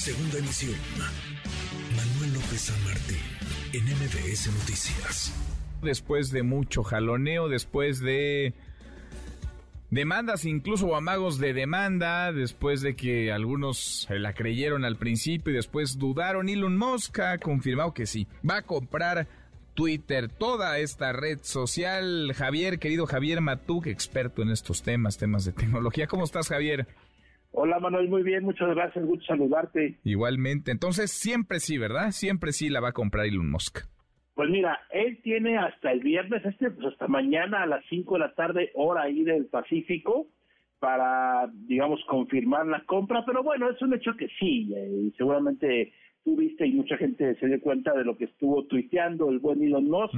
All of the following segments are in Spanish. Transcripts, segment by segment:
Segunda emisión. Manuel López San en MBS Noticias. Después de mucho jaloneo, después de demandas, incluso amagos de demanda, después de que algunos la creyeron al principio y después dudaron, Elon Musk ha confirmado que sí, va a comprar Twitter, toda esta red social. Javier, querido Javier Matuk, experto en estos temas, temas de tecnología. ¿Cómo estás, Javier? Hola Manuel, muy bien, muchas gracias, gusto saludarte. Igualmente, entonces siempre sí, ¿verdad? Siempre sí la va a comprar Elon Musk. Pues mira, él tiene hasta el viernes, este, pues hasta mañana a las 5 de la tarde, hora ahí del Pacífico, para, digamos, confirmar la compra, pero bueno, es un hecho que sí, eh, y seguramente tú viste y mucha gente se dio cuenta de lo que estuvo tuiteando el buen Elon Musk,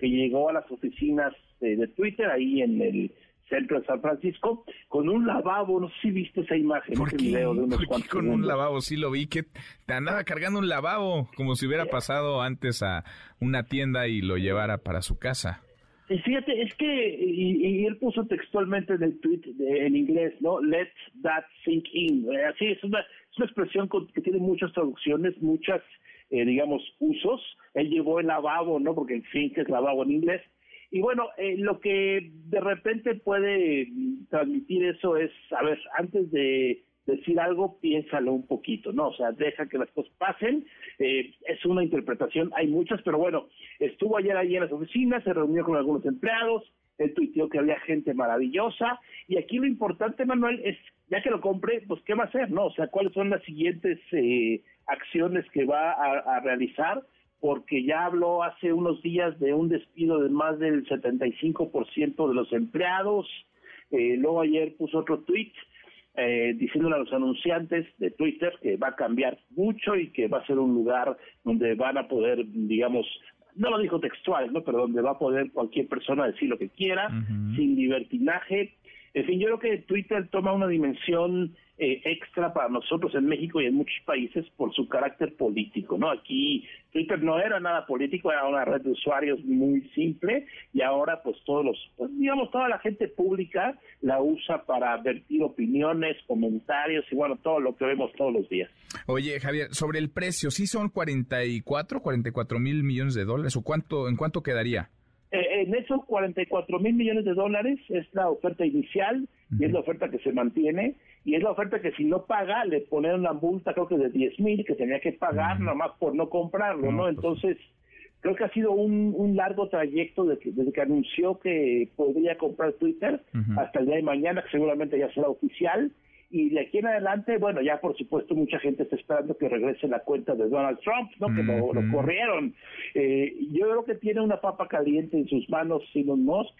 que llegó a las oficinas de Twitter ahí en el centro de San Francisco, con un lavabo, no sé si viste esa imagen, ese video de unos ¿Por qué con un lavabo? Sí lo vi, que te andaba cargando un lavabo, como si hubiera pasado antes a una tienda y lo llevara para su casa. Y fíjate, es que, y, él puso textualmente en el tweet en inglés, ¿no? Let that sink in. Eh, así es una, es una expresión que tiene muchas traducciones, muchas, eh, digamos, usos. Él llevó el lavabo, ¿no? Porque en fin, que es lavabo en inglés y bueno, eh, lo que de repente puede transmitir eso es, a ver, antes de decir algo, piénsalo un poquito, ¿no? O sea, deja que las cosas pasen. Eh, es una interpretación, hay muchas, pero bueno, estuvo ayer ahí en las oficinas, se reunió con algunos empleados, él tuiteó que había gente maravillosa, y aquí lo importante, Manuel, es, ya que lo compre, pues, ¿qué va a hacer, no? O sea, ¿cuáles son las siguientes eh, acciones que va a realizar? Porque ya habló hace unos días de un despido de más del 75% de los empleados. Eh, luego ayer puso otro tweet eh, diciéndole a los anunciantes de Twitter que va a cambiar mucho y que va a ser un lugar donde van a poder, digamos, no lo dijo textual, ¿no? Pero donde va a poder cualquier persona decir lo que quiera, sin libertinaje. En fin, yo creo que Twitter toma una dimensión eh, extra para nosotros en México y en muchos países por su carácter político, ¿no? Aquí Twitter no era nada político, era una red de usuarios muy simple y ahora pues todos los, pues, digamos, toda la gente pública la usa para vertir opiniones, comentarios y bueno, todo lo que vemos todos los días. Oye, Javier, sobre el precio, ¿sí son 44, 44 mil millones de dólares o cuánto, en cuánto quedaría? Eh, en esos 44 mil millones de dólares es la oferta inicial y es la oferta que se mantiene. Y es la oferta que si no paga le ponen una multa creo que de 10 mil que tenía que pagar nada más por no comprarlo, ¿no? Pues Entonces creo que ha sido un, un largo trayecto desde que, anunció que podría comprar Twitter hasta el día de mañana que seguramente ya será oficial y de aquí en adelante, bueno, ya por supuesto mucha gente está esperando que regrese la cuenta de Donald Trump, ¿no? Que lo, corrieron. Eh, yo creo que tiene una papa caliente en sus manos Elon Musk.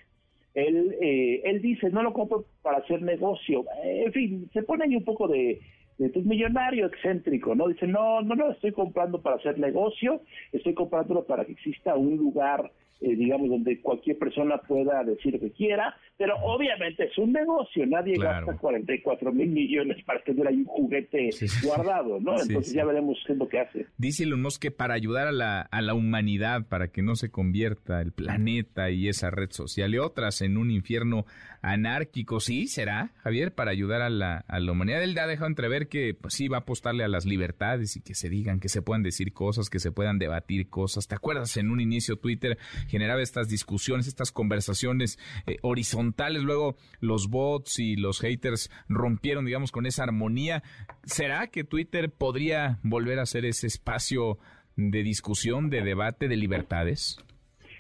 Él, eh, él dice, no lo compro para hacer negocio. En fin, se pone ahí un poco de, de pues, millonario excéntrico, ¿no? Dice, no, no lo estoy comprando para hacer negocio, estoy comprándolo para que exista un lugar eh, digamos, donde cualquier persona pueda decir lo que quiera, pero obviamente es un negocio, nadie gasta 44 mil millones para tener ahí un juguete guardado, ¿no? Entonces ya veremos qué es lo que hace. Dice Elon Musk que para ayudar a la, a la humanidad, para que no se convierta el planeta y esa red social y otras en un infierno anárquico, sí, será, Javier, para ayudar a la, a la humanidad. Él ha dejado entrever que pues sí va a apostarle a las libertades y que se digan, que se puedan decir cosas, que se puedan debatir cosas. ¿Te acuerdas en un inicio Twitter generaba estas discusiones, estas conversaciones eh, horizontales, luego los bots y los haters rompieron, digamos, con esa armonía. ¿Será que Twitter podría volver a ser ese espacio de discusión, de debate, de libertades?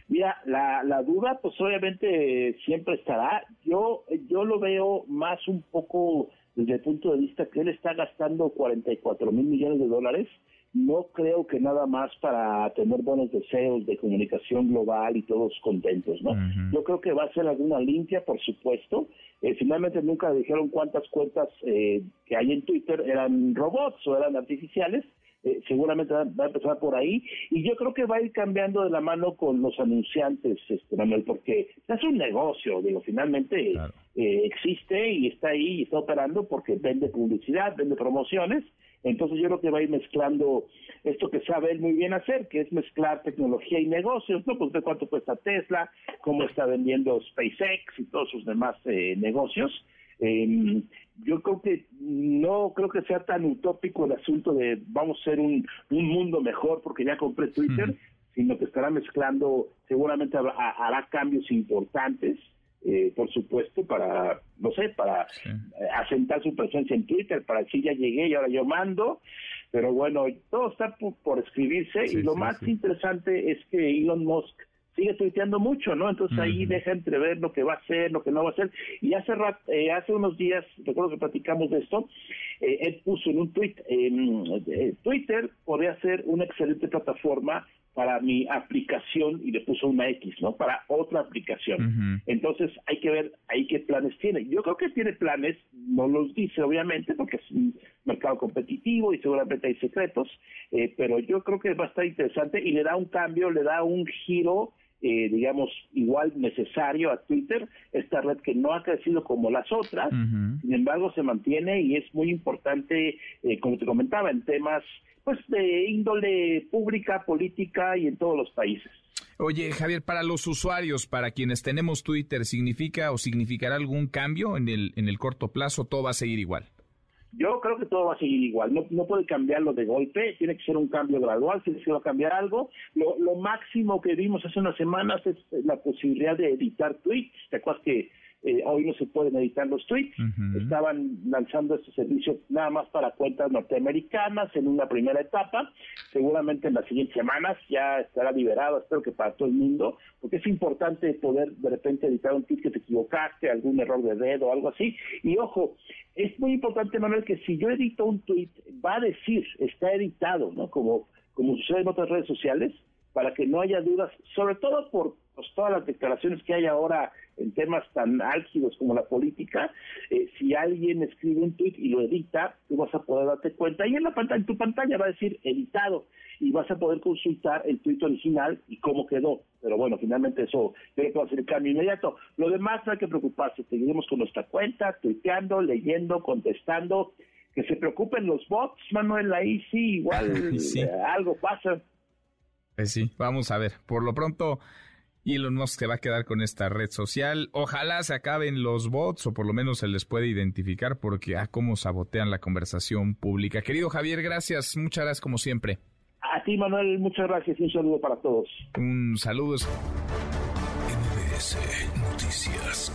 Mira, la, duda, pues obviamente siempre estará. Yo, yo lo veo más un poco desde el punto de vista que él está gastando 44 mil millones de dólares no creo que nada más para tener buenos deseos de comunicación global y todos contentos, ¿no? Yo creo que va a ser alguna limpia, por supuesto. Eh, finalmente nunca dijeron cuántas cuentas eh, que hay en Twitter eran robots o eran artificiales. Eh, seguramente va, a empezar por ahí y yo creo que va a ir cambiando de la mano con los anunciantes, este, Manuel, porque es un negocio, digo, finalmente existe y está ahí y está operando porque vende publicidad, vende promociones entonces yo creo que va a ir mezclando esto que sabe él muy bien hacer, que es mezclar tecnología y negocios, ¿no? Pues de cuánto cuesta Tesla, cómo está vendiendo SpaceX y todos sus demás eh, negocios. Em, yo creo que no creo que sea tan utópico el asunto de vamos a ser un, un mundo mejor porque ya compré Twitter, sino que estará mezclando, seguramente hará cambios importantes eh, por supuesto, para, no sé, para eh, asentar su presencia en Twitter, para decir ya llegué y ahora yo mando, pero bueno, todo está por, escribirse y lo más interesante es que Elon Musk sigue tuiteando mucho, ¿no? Entonces ahí deja entrever lo que va a hacer, lo que no va a hacer. Y hace eh, hace unos días, recuerdo que platicamos de esto, él puso en un tweet, Twitter podría ser una excelente plataforma para mi aplicación y le puso una X, ¿no? Para otra aplicación. Entonces hay que ver ahí qué planes tiene. Yo creo que tiene planes, no los dice obviamente porque es un mercado competitivo y seguramente hay secretos, eh, pero yo creo que va a estar interesante y le da un cambio, le da un giro eh, digamos, igual necesario a Twitter, esta red que no ha crecido como las otras, sin embargo se mantiene y es muy importante, eh, como te comentaba, en temas pues de índole pública, política y en todos los países. Oye, Javier, para los usuarios, para quienes tenemos Twitter, ¿significa o significará algún cambio en el, en el corto plazo? ¿Todo va a seguir igual? Yo creo que todo va a seguir igual, no, puede cambiarlo de golpe, tiene que ser un cambio gradual, si se va a cambiar algo. Lo, lo máximo que vimos hace unas semanas es la posibilidad de editar tweets, ¿te acuerdas que eh, hoy no se pueden editar los tweets. Estaban lanzando este servicio nada más para cuentas norteamericanas en una primera etapa. Seguramente en las siguientes semanas ya estará liberado, espero que para todo el mundo, porque es importante poder de repente editar un tweet que te equivocaste, algún error de dedo o algo así. Y ojo, es muy importante, Manuel, que si yo edito un tweet, va a decir, está editado, ¿no? Como, como sucede en otras redes sociales, para que no haya dudas, sobre todo por pues, todas las declaraciones que hay ahora en temas tan álgidos como la política, eh, si alguien escribe un tweet y lo edita, tú vas a poder darte cuenta y en la pantalla, en tu pantalla va a decir editado y vas a poder consultar el tweet original y cómo quedó. Pero bueno, finalmente eso creo que va a ser el cambio inmediato. Lo demás no hay que preocuparse, seguiremos con nuestra cuenta, tuiteando, leyendo, contestando. Que se preocupen los bots, Manuel, ahí sí, igual eh, algo pasa. Pues sí, vamos a ver. Por lo pronto, Elon Musk se va a quedar con esta red social. Ojalá se acaben los bots o por lo menos se les puede identificar porque a ah, cómo sabotean la conversación pública. Querido Javier, gracias. Muchas gracias como siempre. A ti, Manuel, muchas gracias y un saludo para todos. Un saludo. Noticias.